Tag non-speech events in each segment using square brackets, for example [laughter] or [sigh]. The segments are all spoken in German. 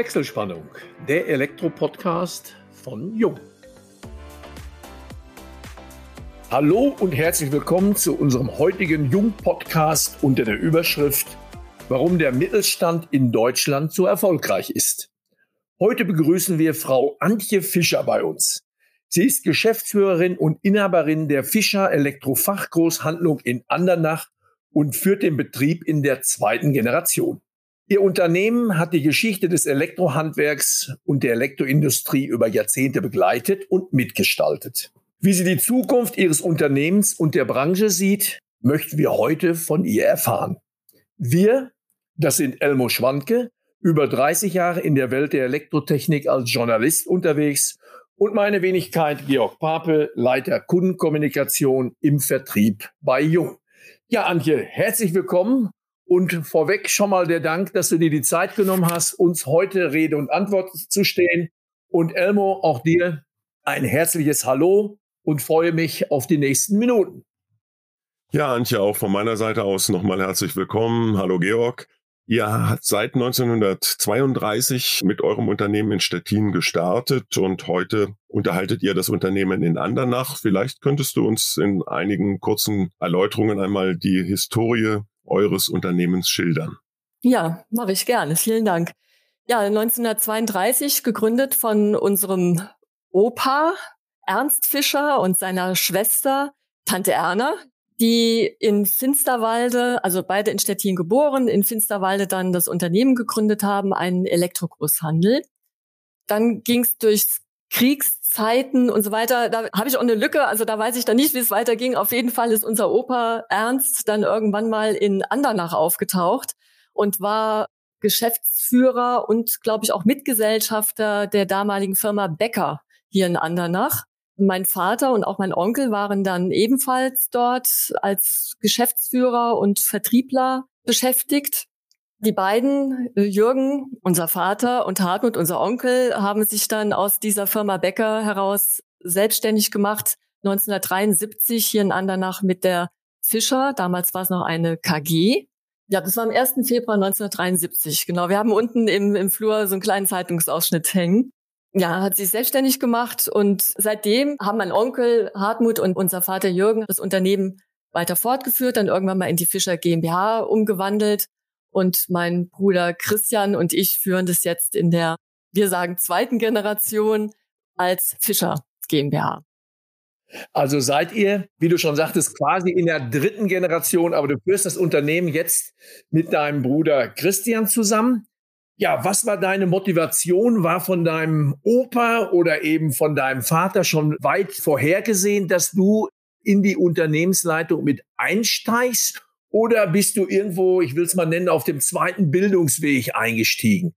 Wechselspannung, der Elektro-Podcast von Jung. Hallo und herzlich willkommen zu unserem heutigen Jung-Podcast unter der Überschrift Warum der Mittelstand in Deutschland so erfolgreich ist. Heute begrüßen wir Frau Antje Fischer bei uns. Sie ist Geschäftsführerin und Inhaberin der Fischer Elektrofachgroßhandlung in Andernach und führt den Betrieb in der zweiten Generation. Ihr Unternehmen hat die Geschichte des Elektrohandwerks und der Elektroindustrie über Jahrzehnte begleitet und mitgestaltet. Wie sie die Zukunft ihres Unternehmens und der Branche sieht, möchten wir heute von ihr erfahren. Wir, das sind Elmo Schwanke, über 30 Jahre in der Welt der Elektrotechnik als Journalist unterwegs und meine Wenigkeit Georg Pape, Leiter Kundenkommunikation im Vertrieb bei Jung. Ja, Antje, herzlich willkommen und vorweg schon mal der Dank, dass du dir die Zeit genommen hast, uns heute Rede und Antwort zu stehen. Und Elmo, auch dir ein herzliches Hallo und freue mich auf die nächsten Minuten. Ja, Antje, auch von meiner Seite aus nochmal herzlich willkommen. Hallo Georg. Ihr habt seit 1932 mit eurem Unternehmen in Stettin gestartet und heute unterhaltet ihr das Unternehmen in Andernach. Vielleicht könntest du uns in einigen kurzen Erläuterungen einmal die Historie eures Unternehmens schildern? Ja, mache ich gerne. Vielen Dank. Ja, 1932 gegründet von unserem Opa Ernst Fischer und seiner Schwester Tante Erna, die in Finsterwalde, also beide in Stettin geboren, in Finsterwalde dann das Unternehmen gegründet haben, einen Elektrogroßhandel. Dann ging es durchs Kriegszeiten und so weiter, da habe ich auch eine Lücke, also da weiß ich dann nicht, wie es weiterging. Auf jeden Fall ist unser Opa Ernst dann irgendwann mal in Andernach aufgetaucht und war Geschäftsführer und, glaube ich, auch Mitgesellschafter der damaligen Firma Becker hier in Andernach. Mein Vater und auch mein Onkel waren dann ebenfalls dort als Geschäftsführer und Vertriebler beschäftigt. Die beiden, äh, Jürgen, unser Vater, und Hartmut, unser Onkel, haben sich dann aus dieser Firma Becker heraus selbstständig gemacht. 1973 hier in Andernach mit der Fischer. Damals war es noch eine KG. Ja, das war am 1. Februar 1973. Genau. Wir haben unten im, im Flur so einen kleinen Zeitungsausschnitt hängen. Ja, hat sich selbstständig gemacht und seitdem haben mein Onkel Hartmut und unser Vater Jürgen das Unternehmen weiter fortgeführt, dann irgendwann mal in die Fischer GmbH umgewandelt und mein Bruder Christian und ich führen das jetzt in der, wir sagen, zweiten Generation als Fischer GmbH. Also seid ihr, wie du schon sagtest, quasi in der dritten Generation, aber du führst das Unternehmen jetzt mit deinem Bruder Christian zusammen. Ja, was war deine Motivation? War von deinem Opa oder eben von deinem Vater schon weit vorhergesehen, dass du in die Unternehmensleitung mit einsteigst? Oder bist du irgendwo, ich will es mal nennen, auf dem zweiten Bildungsweg eingestiegen?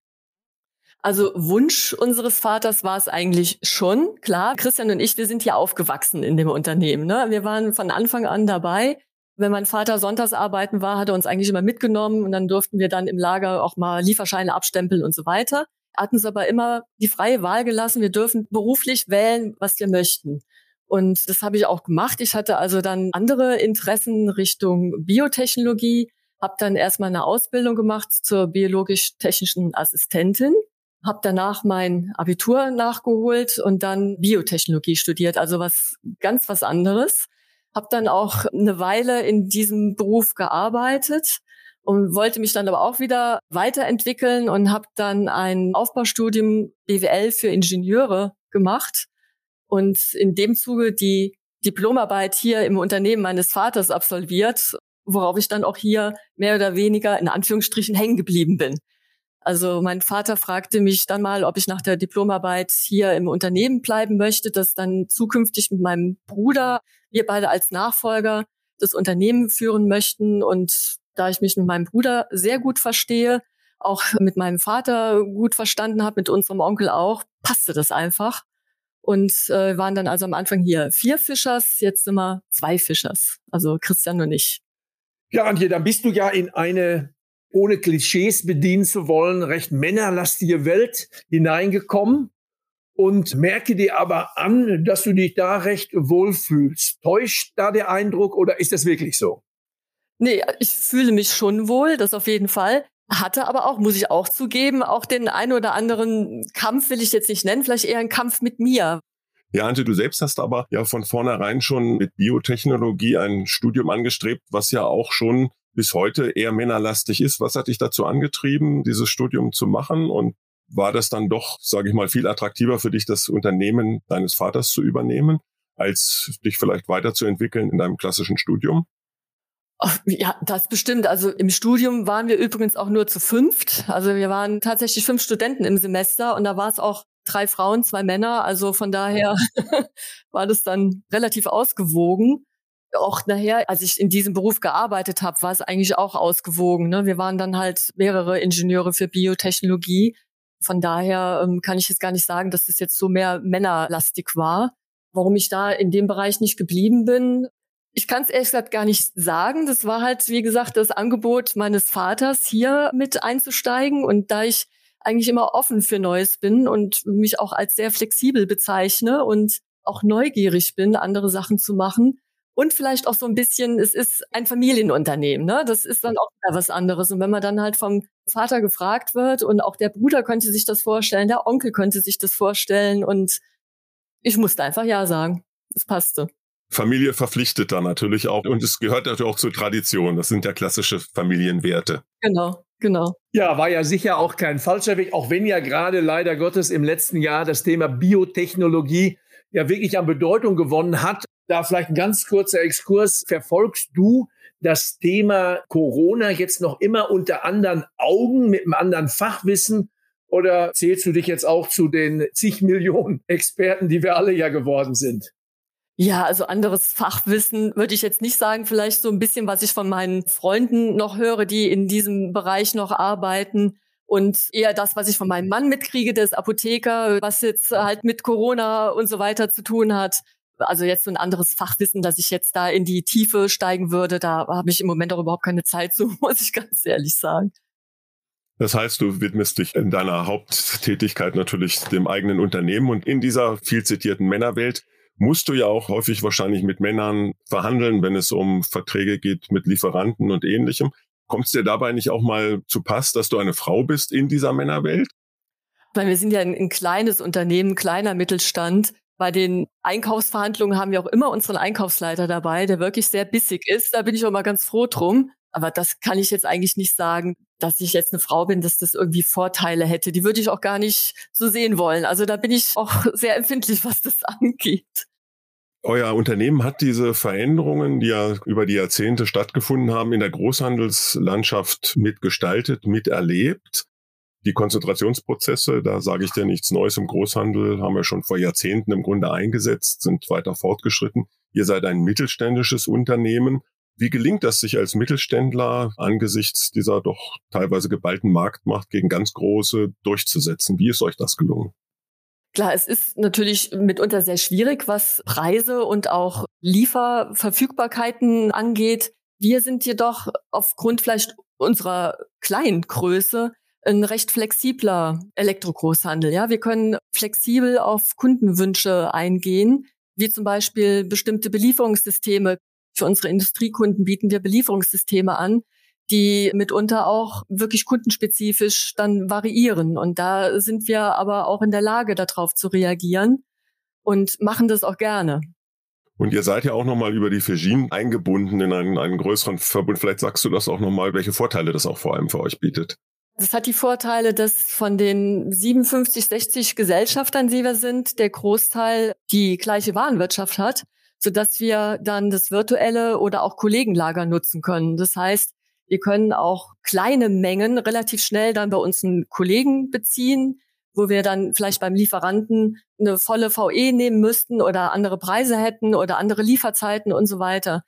Also Wunsch unseres Vaters war es eigentlich schon. Klar, Christian und ich, wir sind hier aufgewachsen in dem Unternehmen. Ne? Wir waren von Anfang an dabei. Wenn mein Vater sonntags arbeiten war, hat er uns eigentlich immer mitgenommen und dann durften wir dann im Lager auch mal Lieferscheine abstempeln und so weiter. Er hat uns aber immer die freie Wahl gelassen. Wir dürfen beruflich wählen, was wir möchten. Und das habe ich auch gemacht. Ich hatte also dann andere Interessen Richtung Biotechnologie, habe dann erstmal eine Ausbildung gemacht zur biologisch-technischen Assistentin, habe danach mein Abitur nachgeholt und dann Biotechnologie studiert, also was ganz was anderes. Habe dann auch eine Weile in diesem Beruf gearbeitet und wollte mich dann aber auch wieder weiterentwickeln und habe dann ein Aufbaustudium BWL für Ingenieure gemacht und in dem Zuge die Diplomarbeit hier im Unternehmen meines Vaters absolviert, worauf ich dann auch hier mehr oder weniger in Anführungsstrichen hängen geblieben bin. Also mein Vater fragte mich dann mal, ob ich nach der Diplomarbeit hier im Unternehmen bleiben möchte, das dann zukünftig mit meinem Bruder, wir beide als Nachfolger das Unternehmen führen möchten. Und da ich mich mit meinem Bruder sehr gut verstehe, auch mit meinem Vater gut verstanden habe, mit unserem Onkel auch, passte das einfach und äh, waren dann also am Anfang hier vier Fischers, jetzt sind wir zwei Fischers, also Christian und ich. Ja, Antje, dann bist du ja in eine, ohne Klischees bedienen zu wollen, recht männerlastige Welt hineingekommen und merke dir aber an, dass du dich da recht wohlfühlst. Täuscht da der Eindruck oder ist das wirklich so? Nee, ich fühle mich schon wohl, das auf jeden Fall. Hatte aber auch, muss ich auch zugeben, auch den ein oder anderen Kampf will ich jetzt nicht nennen, vielleicht eher ein Kampf mit mir. Ja, Ante, du selbst hast aber ja von vornherein schon mit Biotechnologie ein Studium angestrebt, was ja auch schon bis heute eher männerlastig ist. Was hat dich dazu angetrieben, dieses Studium zu machen? Und war das dann doch, sage ich mal, viel attraktiver für dich, das Unternehmen deines Vaters zu übernehmen, als dich vielleicht weiterzuentwickeln in deinem klassischen Studium? Ja, das bestimmt. Also im Studium waren wir übrigens auch nur zu fünft. Also wir waren tatsächlich fünf Studenten im Semester und da war es auch drei Frauen, zwei Männer. Also von daher [laughs] war das dann relativ ausgewogen. Auch nachher, als ich in diesem Beruf gearbeitet habe, war es eigentlich auch ausgewogen. Ne? Wir waren dann halt mehrere Ingenieure für Biotechnologie. Von daher ähm, kann ich jetzt gar nicht sagen, dass das jetzt so mehr männerlastig war. Warum ich da in dem Bereich nicht geblieben bin, ich kann es ehrlich gesagt gar nicht sagen. Das war halt, wie gesagt, das Angebot meines Vaters, hier mit einzusteigen. Und da ich eigentlich immer offen für Neues bin und mich auch als sehr flexibel bezeichne und auch neugierig bin, andere Sachen zu machen. Und vielleicht auch so ein bisschen, es ist ein Familienunternehmen, ne? Das ist dann auch wieder was anderes. Und wenn man dann halt vom Vater gefragt wird und auch der Bruder könnte sich das vorstellen, der Onkel könnte sich das vorstellen und ich musste einfach Ja sagen. Es passte. Familie verpflichtet da natürlich auch. Und es gehört natürlich auch zur Tradition. Das sind ja klassische Familienwerte. Genau, genau. Ja, war ja sicher auch kein falscher Weg, auch wenn ja gerade leider Gottes im letzten Jahr das Thema Biotechnologie ja wirklich an Bedeutung gewonnen hat. Da vielleicht ein ganz kurzer Exkurs. Verfolgst du das Thema Corona jetzt noch immer unter anderen Augen, mit einem anderen Fachwissen? Oder zählst du dich jetzt auch zu den zig Millionen Experten, die wir alle ja geworden sind? Ja, also anderes Fachwissen würde ich jetzt nicht sagen. Vielleicht so ein bisschen, was ich von meinen Freunden noch höre, die in diesem Bereich noch arbeiten. Und eher das, was ich von meinem Mann mitkriege, der ist Apotheker, was jetzt halt mit Corona und so weiter zu tun hat. Also jetzt so ein anderes Fachwissen, dass ich jetzt da in die Tiefe steigen würde, da habe ich im Moment auch überhaupt keine Zeit zu, [laughs] muss ich ganz ehrlich sagen. Das heißt, du widmest dich in deiner Haupttätigkeit natürlich dem eigenen Unternehmen und in dieser viel zitierten Männerwelt musst du ja auch häufig wahrscheinlich mit Männern verhandeln, wenn es um Verträge geht mit Lieferanten und ähnlichem. Kommt es dir dabei nicht auch mal zu Pass, dass du eine Frau bist in dieser Männerwelt? Weil wir sind ja ein, ein kleines Unternehmen, kleiner Mittelstand. Bei den Einkaufsverhandlungen haben wir auch immer unseren Einkaufsleiter dabei, der wirklich sehr bissig ist. Da bin ich auch mal ganz froh drum. Aber das kann ich jetzt eigentlich nicht sagen, dass ich jetzt eine Frau bin, dass das irgendwie Vorteile hätte. Die würde ich auch gar nicht so sehen wollen. Also da bin ich auch [laughs] sehr empfindlich, was das angeht. Euer Unternehmen hat diese Veränderungen, die ja über die Jahrzehnte stattgefunden haben, in der Großhandelslandschaft mitgestaltet, miterlebt. Die Konzentrationsprozesse, da sage ich dir nichts Neues im Großhandel, haben wir schon vor Jahrzehnten im Grunde eingesetzt, sind weiter fortgeschritten. Ihr seid ein mittelständisches Unternehmen. Wie gelingt das sich als Mittelständler angesichts dieser doch teilweise geballten Marktmacht gegen ganz große durchzusetzen? Wie ist euch das gelungen? Klar, es ist natürlich mitunter sehr schwierig, was Preise und auch Lieferverfügbarkeiten angeht. Wir sind jedoch aufgrund vielleicht unserer kleinen Größe ein recht flexibler Elektrogroßhandel. Ja, wir können flexibel auf Kundenwünsche eingehen, wie zum Beispiel bestimmte Belieferungssysteme für unsere Industriekunden bieten wir Belieferungssysteme an, die mitunter auch wirklich kundenspezifisch dann variieren. Und da sind wir aber auch in der Lage, darauf zu reagieren und machen das auch gerne. Und ihr seid ja auch nochmal über die Fegin eingebunden in einen, einen größeren Verbund. Vielleicht sagst du das auch nochmal, welche Vorteile das auch vor allem für euch bietet. Das hat die Vorteile, dass von den 57, 60 Gesellschaftern, die wir sind, der Großteil die gleiche Warenwirtschaft hat sodass wir dann das virtuelle oder auch Kollegenlager nutzen können. Das heißt, wir können auch kleine Mengen relativ schnell dann bei uns einen Kollegen beziehen, wo wir dann vielleicht beim Lieferanten eine volle VE nehmen müssten oder andere Preise hätten oder andere Lieferzeiten und so weiter.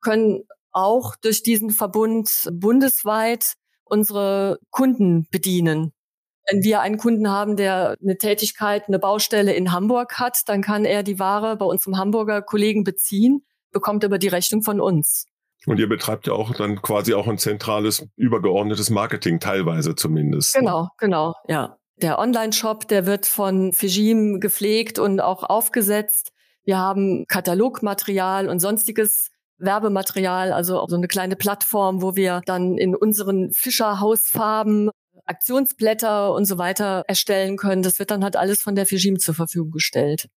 Können auch durch diesen Verbund bundesweit unsere Kunden bedienen. Wenn wir einen Kunden haben, der eine Tätigkeit, eine Baustelle in Hamburg hat, dann kann er die Ware bei unserem Hamburger Kollegen beziehen, bekommt aber die Rechnung von uns. Und ihr betreibt ja auch dann quasi auch ein zentrales, übergeordnetes Marketing, teilweise zumindest. Ne? Genau, genau, ja. Der Online-Shop, der wird von Fijim gepflegt und auch aufgesetzt. Wir haben Katalogmaterial und sonstiges Werbematerial, also so eine kleine Plattform, wo wir dann in unseren Fischerhausfarben Aktionsblätter und so weiter erstellen können. Das wird dann halt alles von der Fijim zur Verfügung gestellt.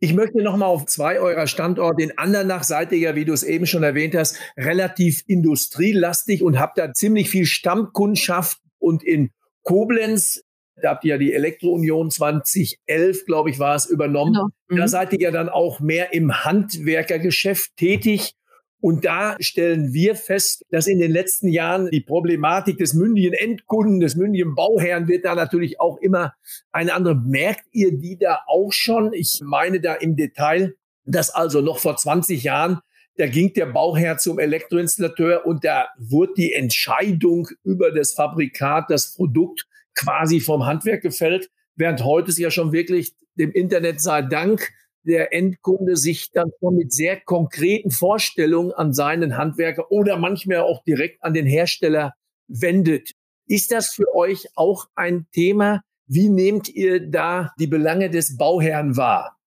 Ich möchte noch mal auf zwei eurer Standorte. In Andernach seid ihr ja, wie du es eben schon erwähnt hast, relativ industrielastig und habt da ziemlich viel Stammkundschaft. Und in Koblenz, da habt ihr ja die Elektrounion 2011, glaube ich, war es, übernommen. Genau. Mhm. Da seid ihr ja dann auch mehr im Handwerkergeschäft tätig. Und da stellen wir fest, dass in den letzten Jahren die Problematik des mündigen Endkunden, des mündigen Bauherrn wird da natürlich auch immer eine andere. Merkt ihr die da auch schon? Ich meine da im Detail, dass also noch vor 20 Jahren da ging der Bauherr zum Elektroinstallateur und da wurde die Entscheidung über das Fabrikat, das Produkt quasi vom Handwerk gefällt, während heute es ja schon wirklich dem Internet sei Dank der Endkunde sich dann schon mit sehr konkreten Vorstellungen an seinen Handwerker oder manchmal auch direkt an den Hersteller wendet. Ist das für euch auch ein Thema? Wie nehmt ihr da die Belange des Bauherrn wahr?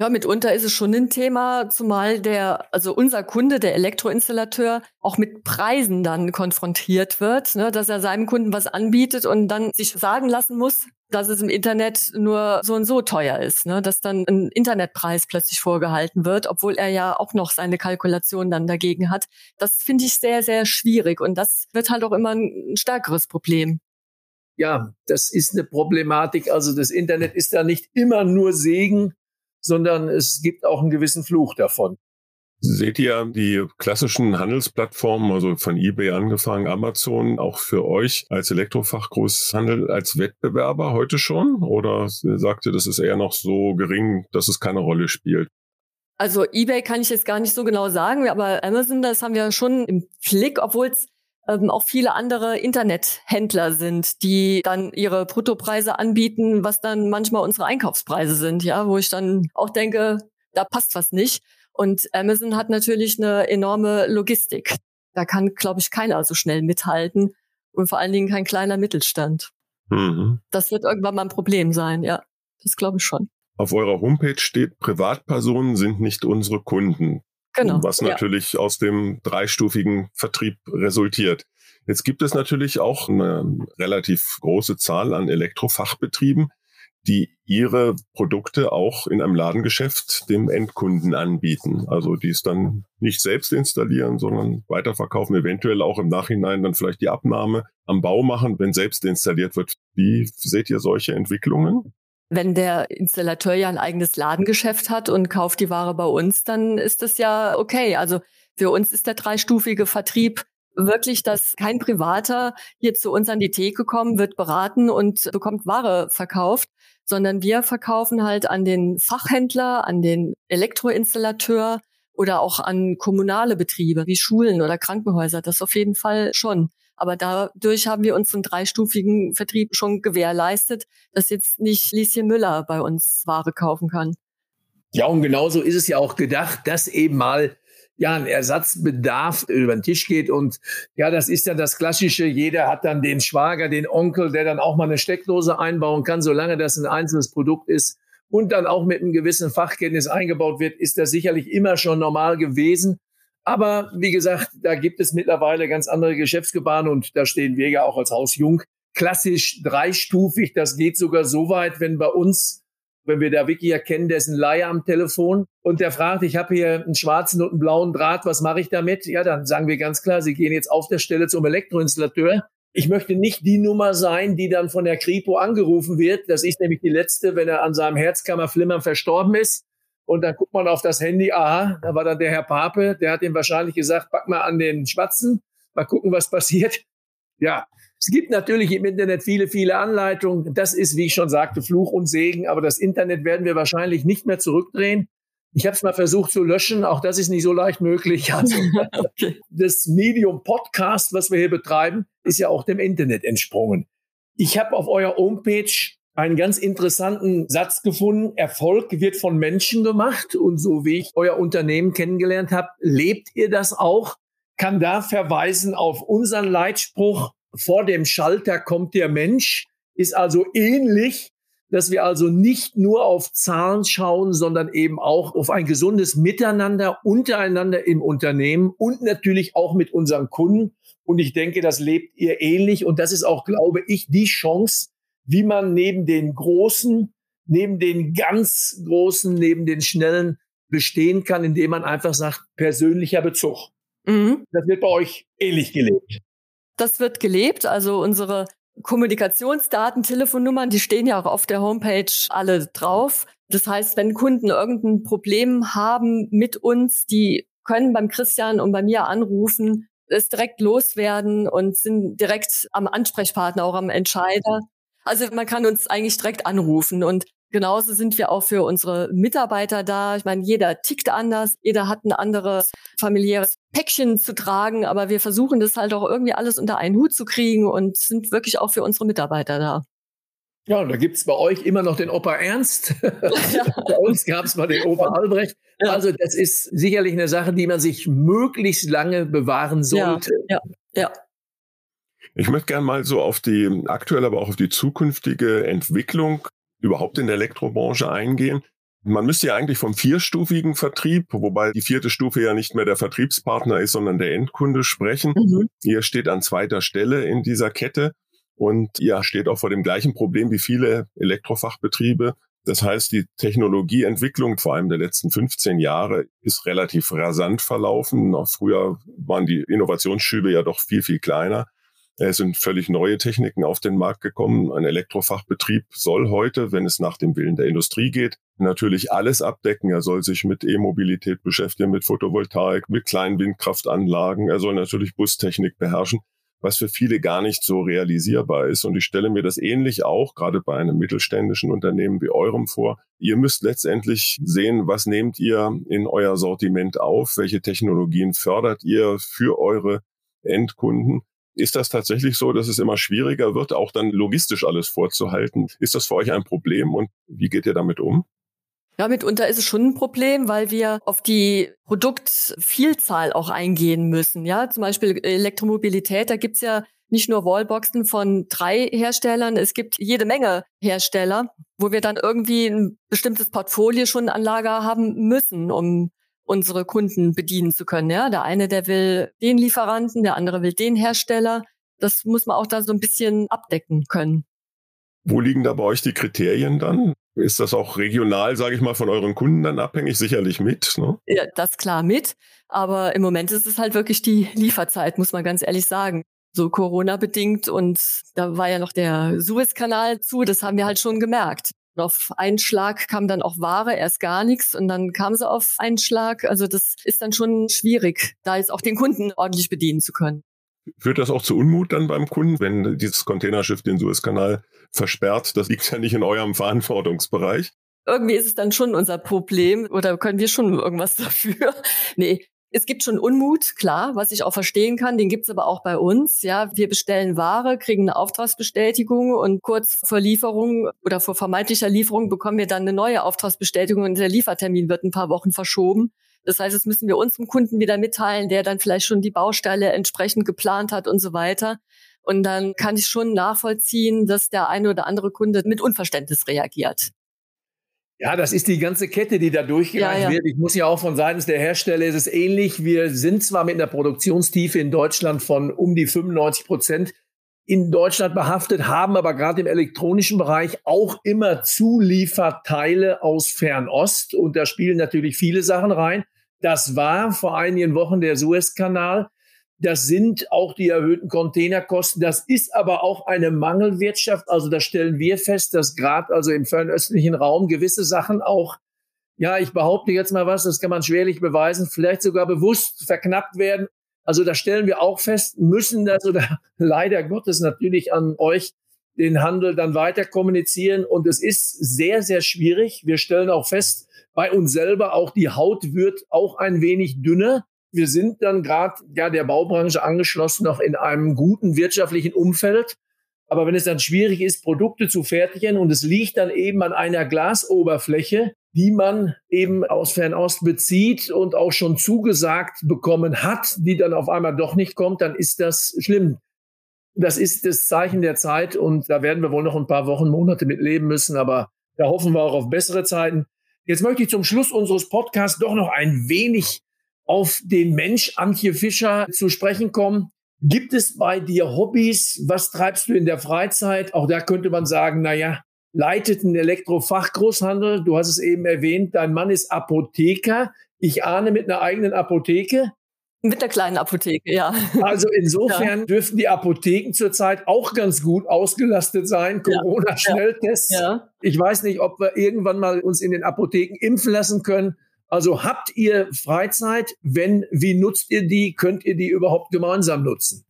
Ja, mitunter ist es schon ein Thema, zumal der, also unser Kunde, der Elektroinstallateur, auch mit Preisen dann konfrontiert wird, ne, dass er seinem Kunden was anbietet und dann sich sagen lassen muss, dass es im Internet nur so und so teuer ist, ne? dass dann ein Internetpreis plötzlich vorgehalten wird, obwohl er ja auch noch seine Kalkulation dann dagegen hat. Das finde ich sehr, sehr schwierig und das wird halt auch immer ein stärkeres Problem. Ja, das ist eine Problematik. Also das Internet ist da nicht immer nur Segen, sondern es gibt auch einen gewissen Fluch davon. Seht ihr die klassischen Handelsplattformen, also von eBay angefangen, Amazon, auch für euch als Elektrofachgroßhandel als Wettbewerber heute schon? Oder sagt ihr, das ist eher noch so gering, dass es keine Rolle spielt? Also eBay kann ich jetzt gar nicht so genau sagen, aber Amazon, das haben wir schon im Blick, obwohl es ähm, auch viele andere Internethändler sind, die dann ihre Bruttopreise anbieten, was dann manchmal unsere Einkaufspreise sind, ja, wo ich dann auch denke, da passt was nicht. Und Amazon hat natürlich eine enorme Logistik. Da kann, glaube ich, keiner so schnell mithalten und vor allen Dingen kein kleiner Mittelstand. Mhm. Das wird irgendwann mal ein Problem sein, ja. Das glaube ich schon. Auf eurer Homepage steht, Privatpersonen sind nicht unsere Kunden. Genau. Was natürlich ja. aus dem dreistufigen Vertrieb resultiert. Jetzt gibt es natürlich auch eine relativ große Zahl an Elektrofachbetrieben, die ihre Produkte auch in einem Ladengeschäft dem Endkunden anbieten. Also die es dann nicht selbst installieren, sondern weiterverkaufen, eventuell auch im Nachhinein dann vielleicht die Abnahme am Bau machen, wenn selbst installiert wird. Wie seht ihr solche Entwicklungen? Wenn der Installateur ja ein eigenes Ladengeschäft hat und kauft die Ware bei uns, dann ist das ja okay. Also für uns ist der dreistufige Vertrieb wirklich, dass kein Privater hier zu uns an die Theke kommt, wird beraten und bekommt Ware verkauft, sondern wir verkaufen halt an den Fachhändler, an den Elektroinstallateur oder auch an kommunale Betriebe wie Schulen oder Krankenhäuser. Das auf jeden Fall schon. Aber dadurch haben wir unseren dreistufigen Vertrieb schon gewährleistet, dass jetzt nicht Lieschen Müller bei uns Ware kaufen kann. Ja, und genauso ist es ja auch gedacht, dass eben mal ja, ein Ersatzbedarf über den Tisch geht. Und ja, das ist ja das Klassische. Jeder hat dann den Schwager, den Onkel, der dann auch mal eine Steckdose einbauen kann, solange das ein einzelnes Produkt ist und dann auch mit einem gewissen Fachkenntnis eingebaut wird, ist das sicherlich immer schon normal gewesen. Aber wie gesagt, da gibt es mittlerweile ganz andere Geschäftsgebaren und da stehen wir ja auch als Haus Jung klassisch dreistufig. Das geht sogar so weit, wenn bei uns wenn wir da Vicky erkennen, der ist ein Laie am Telefon und der fragt, ich habe hier einen schwarzen und einen blauen Draht, was mache ich damit? Ja, dann sagen wir ganz klar, Sie gehen jetzt auf der Stelle zum Elektroinstallateur. Ich möchte nicht die Nummer sein, die dann von der Kripo angerufen wird. Das ist nämlich die letzte, wenn er an seinem Herzkammerflimmern verstorben ist. Und dann guckt man auf das Handy, aha, da war dann der Herr Pape, der hat ihm wahrscheinlich gesagt, pack mal an den Schwatzen, mal gucken, was passiert. Ja, es gibt natürlich im Internet viele, viele Anleitungen. Das ist, wie ich schon sagte, Fluch und Segen. Aber das Internet werden wir wahrscheinlich nicht mehr zurückdrehen. Ich habe es mal versucht zu löschen. Auch das ist nicht so leicht möglich. [laughs] Also okay. das Medium Podcast, was wir hier betreiben, ist ja auch dem Internet entsprungen. Ich habe auf eurer Homepage einen ganz interessanten Satz gefunden. Erfolg wird von Menschen gemacht. Und so wie ich euer Unternehmen kennengelernt habe, lebt ihr das auch? Kann da verweisen auf unseren Leitspruch, vor dem Schalter kommt der Mensch, ist also ähnlich dass wir also nicht nur auf Zahlen schauen, sondern eben auch auf ein gesundes Miteinander untereinander im Unternehmen und natürlich auch mit unseren Kunden. Und ich denke, das lebt ihr ähnlich. Und das ist auch, glaube ich, die Chance, wie man neben den großen, neben den ganz großen, neben den schnellen bestehen kann, indem man einfach sagt, persönlicher Bezug. Mhm. Das wird bei euch ähnlich gelebt. Das wird gelebt. Also unsere Kommunikationsdaten, Telefonnummern, die stehen ja auch auf der Homepage alle drauf. Das heißt, wenn Kunden irgendein Problem haben mit uns, die können beim Christian und bei mir anrufen, es direkt loswerden und sind direkt am Ansprechpartner, auch am Entscheider. Also man kann uns eigentlich direkt anrufen und Genauso sind wir auch für unsere Mitarbeiter da. Ich meine, jeder tickt anders, jeder hat ein anderes familiäres Päckchen zu tragen, aber wir versuchen das halt auch irgendwie alles unter einen Hut zu kriegen und sind wirklich auch für unsere Mitarbeiter da. Ja, und da gibt's bei euch immer noch den Opa Ernst. Ja. [laughs] [laughs] bei uns gab's mal den Opa Albrecht. Ja. Also das ist sicherlich eine Sache, die man sich möglichst lange bewahren sollte. Ja, ja. ja. Ich möchte gerne mal so auf die aktuelle, aber auch auf die zukünftige Entwicklung überhaupt in der Elektrobranche eingehen. Man müsste ja eigentlich vom vierstufigen Vertrieb, wobei die vierte Stufe ja nicht mehr der Vertriebspartner ist, sondern der Endkunde sprechen. Mhm. Ihr steht an zweiter Stelle in dieser Kette und ihr steht auch vor dem gleichen Problem wie viele Elektrofachbetriebe. Das heißt, die Technologieentwicklung, vor allem der letzten 15 Jahre, ist relativ rasant verlaufen. Noch früher waren die Innovationsschübe ja doch viel, viel kleiner. Es sind völlig neue Techniken auf den Markt gekommen. Ein Elektrofachbetrieb soll heute, wenn es nach dem Willen der Industrie geht, natürlich alles abdecken. Er soll sich mit E-Mobilität beschäftigen, mit Photovoltaik, mit kleinen Windkraftanlagen. Er soll natürlich Bustechnik beherrschen, was für viele gar nicht so realisierbar ist. Und ich stelle mir das ähnlich auch gerade bei einem mittelständischen Unternehmen wie eurem vor. Ihr müsst letztendlich sehen, was nehmt ihr in euer Sortiment auf? Welche Technologien fördert ihr für eure Endkunden? Ist das tatsächlich so, dass es immer schwieriger wird, auch dann logistisch alles vorzuhalten? Ist das für euch ein Problem und wie geht ihr damit um? Ja, mitunter ist es schon ein Problem, weil wir auf die Produktvielzahl auch eingehen müssen. Ja, zum Beispiel Elektromobilität, da gibt's ja nicht nur Wallboxen von drei Herstellern, es gibt jede Menge Hersteller, wo wir dann irgendwie ein bestimmtes Portfolio schon an Lager haben müssen, um unsere Kunden bedienen zu können. Ja, der eine, der will den Lieferanten, der andere will den Hersteller. Das muss man auch da so ein bisschen abdecken können. Wo liegen da bei euch die Kriterien dann? Ist das auch regional, sage ich mal, von euren Kunden dann abhängig? Sicherlich mit. Ne? Ja, das klar mit. Aber im Moment ist es halt wirklich die Lieferzeit, muss man ganz ehrlich sagen. So Corona-bedingt und da war ja noch der Suezkanal zu, das haben wir halt schon gemerkt. Und auf einen Schlag kam dann auch Ware, erst gar nichts und dann kam sie auf einen Schlag. Also das ist dann schon schwierig, da jetzt auch den Kunden ordentlich bedienen zu können. Führt das auch zu Unmut dann beim Kunden, wenn dieses Containerschiff den Suezkanal versperrt? Das liegt ja nicht in eurem Verantwortungsbereich. Irgendwie ist es dann schon unser Problem oder können wir schon irgendwas [laughs] dafür? Nee, es gibt schon Unmut, klar, was ich auch verstehen kann. Den gibt's aber auch bei uns. Ja, wir bestellen Ware, kriegen eine Auftragsbestätigung und kurz vor Lieferung oder vor vermeintlicher Lieferung bekommen wir dann eine neue Auftragsbestätigung und der Liefertermin wird ein paar Wochen verschoben. Das heißt, das müssen wir unserem Kunden wieder mitteilen, der dann vielleicht schon die Baustelle entsprechend geplant hat und so weiter. Und dann kann ich schon nachvollziehen, dass der eine oder andere Kunde mit Unverständnis reagiert. Ja, das ist die ganze Kette, die da durchgereicht ja, ja. wird. Ich muss ja auch von seitens der Hersteller ist es ähnlich. Wir sind zwar mit einer Produktionstiefe in Deutschland von um die 95 Prozent in Deutschland behaftet, haben aber gerade im elektronischen Bereich auch immer Zulieferteile aus Fernost. Und da spielen natürlich viele Sachen rein. Das war vor einigen Wochen der Suezkanal. Das sind auch die erhöhten Containerkosten. Das ist aber auch eine Mangelwirtschaft. Also da stellen wir fest, dass gerade also im fernöstlichen Raum gewisse Sachen auch, ja, ich behaupte jetzt mal was, das kann man schwerlich beweisen, vielleicht sogar bewusst verknappt werden. Also da stellen wir auch fest, müssen das oder [laughs] leider Gottes natürlich an euch den Handel dann weiter kommunizieren. Und es ist sehr, sehr schwierig. Wir stellen auch fest, bei uns selber auch die Haut wird auch ein wenig dünner wir sind dann gerade ja der Baubranche angeschlossen, noch in einem guten wirtschaftlichen Umfeld. Aber wenn es dann schwierig ist, Produkte zu fertigen und es liegt dann eben an einer Glasoberfläche, die man eben aus Fernost bezieht und auch schon zugesagt bekommen hat, die dann auf einmal doch nicht kommt, dann ist das schlimm. Das ist das Zeichen der Zeit und da werden wir wohl noch ein paar Wochen, Monate mit leben müssen, aber da hoffen wir auch auf bessere Zeiten. Jetzt möchte ich zum Schluss unseres Podcasts doch noch ein wenig auf den Mensch Antje Fischer zu sprechen kommen. Gibt es bei dir Hobbys? Was treibst du in der Freizeit? Auch da könnte man sagen, na ja, leitet einen Elektrofachgroßhandel. Du hast es eben erwähnt, dein Mann ist Apotheker. Ich ahne mit einer eigenen Apotheke. Mit der kleinen Apotheke, ja. Also insofern ja. dürften die Apotheken zurzeit auch ganz gut ausgelastet sein. Corona-Schnelltests. Ja. ja. Ich weiß nicht, ob wir irgendwann mal uns in den Apotheken impfen lassen können. Also habt ihr Freizeit? Wenn, wie nutzt ihr die? Könnt ihr die überhaupt gemeinsam nutzen?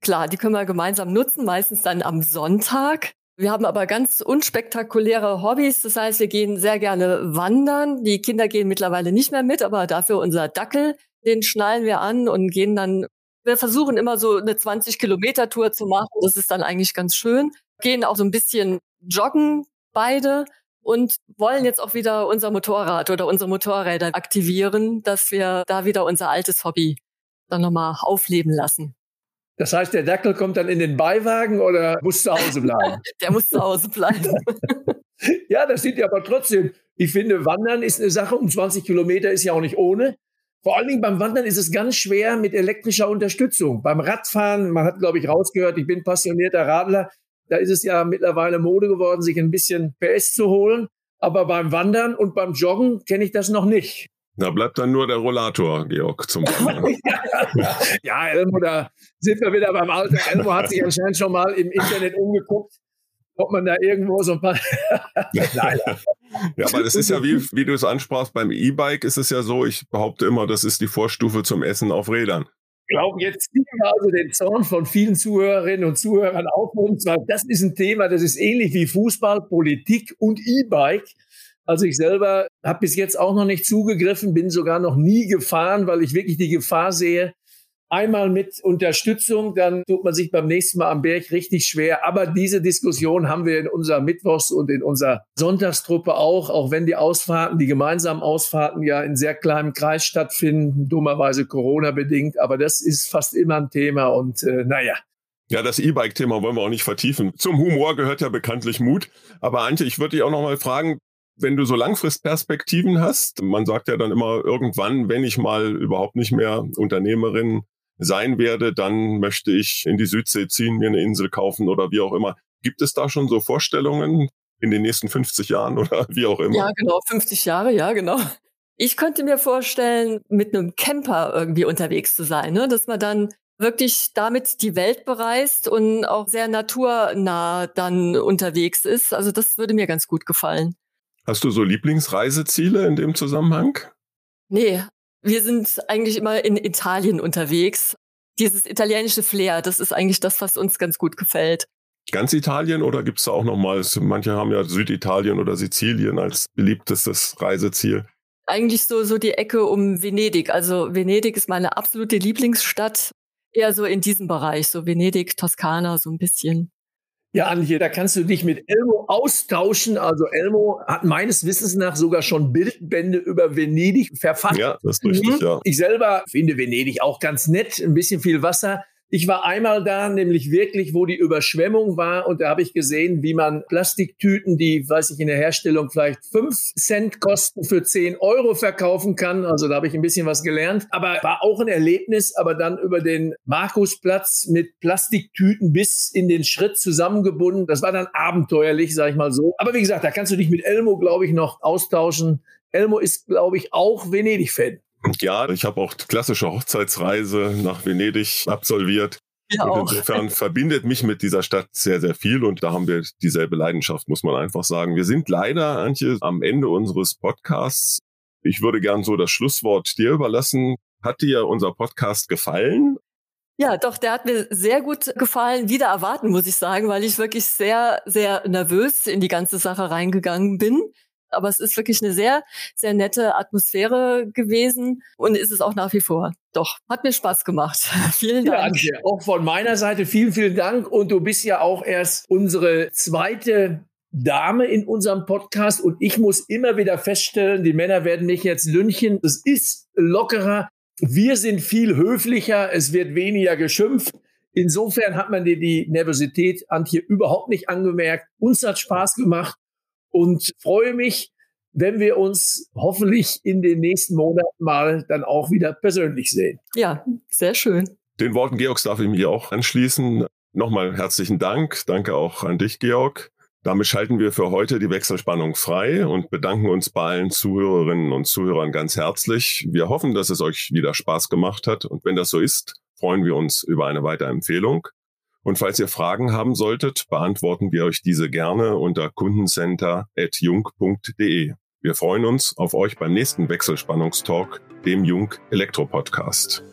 Klar, die können wir gemeinsam nutzen, meistens dann am Sonntag. Wir haben aber ganz unspektakuläre Hobbys. Das heißt, wir gehen sehr gerne wandern. Die Kinder gehen mittlerweile nicht mehr mit, aber dafür unser Dackel, den schnallen wir an und gehen dann, wir versuchen immer so eine 20 Kilometer Tour zu machen. Das ist dann eigentlich ganz schön. Gehen auch so ein bisschen joggen beide und wollen jetzt auch wieder unser Motorrad oder unsere Motorräder aktivieren, dass wir da wieder unser altes Hobby dann nochmal aufleben lassen. Das heißt, der Dackel kommt dann in den Beiwagen oder muss zu Hause bleiben? [laughs] der muss zu Hause bleiben. [laughs] ja, das sieht ja aber trotzdem. Ich finde, Wandern ist eine Sache. Um 20 Kilometer ist ja auch nicht ohne. Vor allen Dingen beim Wandern ist es ganz schwer mit elektrischer Unterstützung. Beim Radfahren, man hat, glaube ich, rausgehört, ich bin passionierter Radler. Da ist es ja mittlerweile Mode geworden, sich ein bisschen PS zu holen. Aber beim Wandern und beim Joggen kenne ich das noch nicht. Da bleibt dann nur der Rollator, Georg, zum [laughs] Ja, Elmo, da sind wir wieder beim Alter. Elmo hat sich anscheinend schon mal im Internet umgeguckt, ob man da irgendwo so ein paar. [laughs] Nein. Ja, aber es ist ja, wie, wie du es ansprachst, beim E-Bike ist es ja so, ich behaupte immer, das ist die Vorstufe zum Essen auf Rädern. Glaube, jetzt ziehen wir also den Zorn von vielen Zuhörerinnen und Zuhörern auf uns, weil das ist ein Thema, das ist ähnlich wie Fußball, Politik und E-Bike. Also ich selber habe bis jetzt auch noch nicht zugegriffen, bin sogar noch nie gefahren, weil ich wirklich die Gefahr sehe. Einmal mit Unterstützung, dann tut man sich beim nächsten Mal am Berg richtig schwer. Aber diese Diskussion haben wir in unserer Mittwochs- und in unserer Sonntagstruppe auch, auch wenn die Ausfahrten, die gemeinsamen Ausfahrten ja in sehr kleinem Kreis stattfinden, dummerweise Corona-bedingt. Aber das ist fast immer ein Thema und äh, naja, ja, das E-Bike-Thema wollen wir auch nicht vertiefen. Zum Humor gehört ja bekanntlich Mut. Aber Antje, ich würde dich auch noch mal fragen, wenn du so Langfristperspektiven hast, man sagt ja dann immer irgendwann, wenn ich mal überhaupt nicht mehr Unternehmerin sein werde, dann möchte ich in die Südsee ziehen, mir eine Insel kaufen oder wie auch immer. Gibt es da schon so Vorstellungen in den nächsten 50 Jahren [laughs] oder wie auch immer? Ja, genau, 50 Jahre, ja, genau. Ich könnte mir vorstellen, mit einem Camper irgendwie unterwegs zu sein, ne? dass man dann wirklich damit die Welt bereist und auch sehr naturnah dann unterwegs ist. Also das würde mir ganz gut gefallen. Hast du so Lieblingsreiseziele in dem Zusammenhang? Nee, wir sind eigentlich immer in Italien unterwegs. Dieses italienische Flair, das ist eigentlich das, was uns ganz gut gefällt. Ganz Italien oder gibt es da auch nochmals, manche haben ja Süditalien oder Sizilien als beliebtestes Reiseziel? Eigentlich so, so die Ecke um Venedig. Also Venedig ist meine absolute Lieblingsstadt. Eher so in diesem Bereich, so Venedig, Toskana, so ein bisschen. Ja, Antje, da kannst du dich mit Elmo austauschen. Also Elmo hat meines Wissens nach sogar schon Bildbände über Venedig verfasst. Ja, das ist richtig, mhm. ja. Ich selber finde Venedig auch ganz nett, ein bisschen viel Wasser. Ich war einmal da, nämlich wirklich, wo die Überschwemmung war. Und da habe ich gesehen, wie man Plastiktüten, die, weiß ich, in der Herstellung vielleicht fünf Cent kosten, für zehn Euro verkaufen kann. Also da habe ich ein bisschen was gelernt. Aber war auch ein Erlebnis, aber dann über den Markusplatz mit Plastiktüten bis in den Schritt zusammengebunden. Das war dann abenteuerlich, sage ich mal so. Aber wie gesagt, da kannst du dich mit Elmo, glaube ich, noch austauschen. Elmo ist, glaube ich, auch Venedig-Fan. Ja, ich habe auch klassische Hochzeitsreise nach Venedig absolviert. Ja, und insofern verbindet mich mit dieser Stadt sehr, sehr viel und da haben wir dieselbe Leidenschaft, muss man einfach sagen. Wir sind leider, Antje, am Ende unseres Podcasts. Ich würde gern so das Schlusswort dir überlassen. Hat dir unser Podcast gefallen? Ja, doch, der hat mir sehr gut gefallen. Wieder erwarten, muss ich sagen, weil ich wirklich sehr, sehr nervös in die ganze Sache reingegangen bin. Aber es ist wirklich eine sehr, sehr nette Atmosphäre gewesen und ist es auch nach wie vor. Doch, hat mir Spaß gemacht. [laughs] vielen Dank. Ja, auch von meiner Seite vielen, vielen Dank. Und du bist ja auch erst unsere zweite Dame in unserem Podcast und ich muss immer wieder feststellen, die Männer werden mich jetzt lünchen. Es ist lockerer. Wir sind viel höflicher. Es wird weniger geschimpft. Insofern hat man dir die Nervosität, Antje, überhaupt nicht angemerkt. Uns hat Spaß gemacht und freue mich, wenn wir uns hoffentlich in den nächsten Monaten mal dann auch wieder persönlich sehen. Ja, sehr schön. Den Worten Georgs darf ich mich auch anschließen. Nochmal herzlichen Dank. Danke auch an dich, Georg. Damit schalten wir für heute die Wechselspannung frei und bedanken uns bei allen Zuhörerinnen und Zuhörern ganz herzlich. Wir hoffen, dass es euch wieder Spaß gemacht hat und wenn das so ist, freuen wir uns über eine Weiterempfehlung. Und falls ihr Fragen haben solltet, beantworten wir euch diese gerne unter kundencenter.jung.de. Wir freuen uns auf euch beim nächsten Wechselspannungstalk, dem Jung Elektro Podcast.